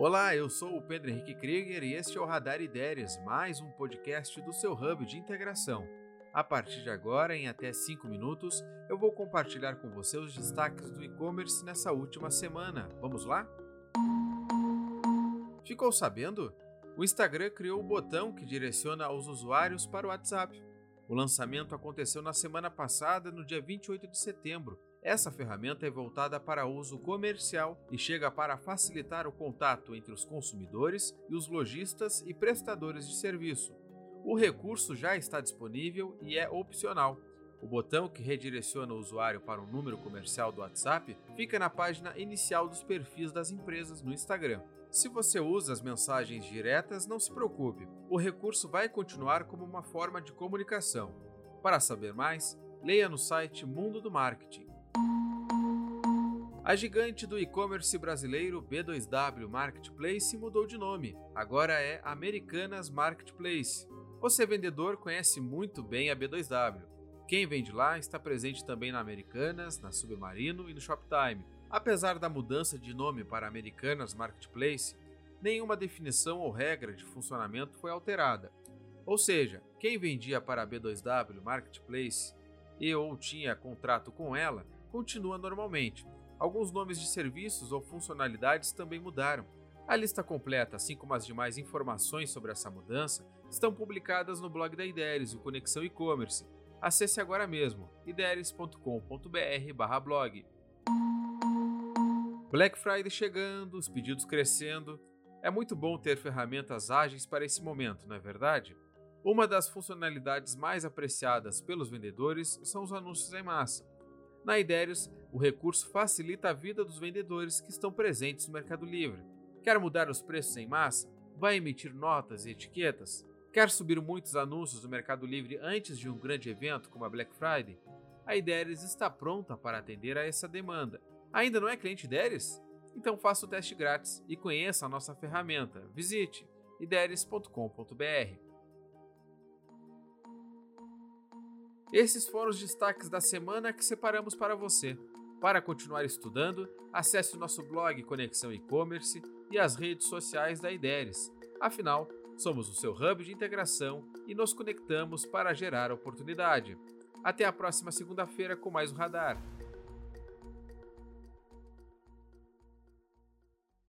Olá, eu sou o Pedro Henrique Krieger e este é o Radar Ideias, mais um podcast do seu hub de integração. A partir de agora, em até 5 minutos, eu vou compartilhar com você os destaques do e-commerce nessa última semana. Vamos lá? Ficou sabendo? O Instagram criou o botão que direciona os usuários para o WhatsApp. O lançamento aconteceu na semana passada, no dia 28 de setembro, essa ferramenta é voltada para uso comercial e chega para facilitar o contato entre os consumidores e os lojistas e prestadores de serviço. O recurso já está disponível e é opcional. O botão que redireciona o usuário para um número comercial do WhatsApp fica na página inicial dos perfis das empresas no Instagram. Se você usa as mensagens diretas, não se preocupe, o recurso vai continuar como uma forma de comunicação. Para saber mais, leia no site Mundo do Marketing. A gigante do e-commerce brasileiro B2W Marketplace mudou de nome. Agora é Americanas Marketplace. Você vendedor conhece muito bem a B2W. Quem vende lá está presente também na Americanas, na Submarino e no Shoptime. Apesar da mudança de nome para Americanas Marketplace, nenhuma definição ou regra de funcionamento foi alterada. Ou seja, quem vendia para a B2W Marketplace e ou tinha contrato com ela continua normalmente, Alguns nomes de serviços ou funcionalidades também mudaram. A lista completa, assim como as demais informações sobre essa mudança, estão publicadas no blog da Ideres, o Conexão E-Commerce. Acesse agora mesmo ideres.com.br/blog. Black Friday chegando, os pedidos crescendo. É muito bom ter ferramentas ágeis para esse momento, não é verdade? Uma das funcionalidades mais apreciadas pelos vendedores são os anúncios em massa. Na Idérios, o recurso facilita a vida dos vendedores que estão presentes no Mercado Livre. Quer mudar os preços em massa? Vai emitir notas e etiquetas? Quer subir muitos anúncios no Mercado Livre antes de um grande evento como a Black Friday? A Ideres está pronta para atender a essa demanda. Ainda não é cliente Ideres? Então faça o teste grátis e conheça a nossa ferramenta. Visite ideres.com.br. Esses foram os destaques da semana que separamos para você. Para continuar estudando, acesse o nosso blog Conexão E-Commerce e as redes sociais da IDERES. Afinal, somos o seu hub de integração e nos conectamos para gerar oportunidade. Até a próxima segunda-feira com mais um Radar.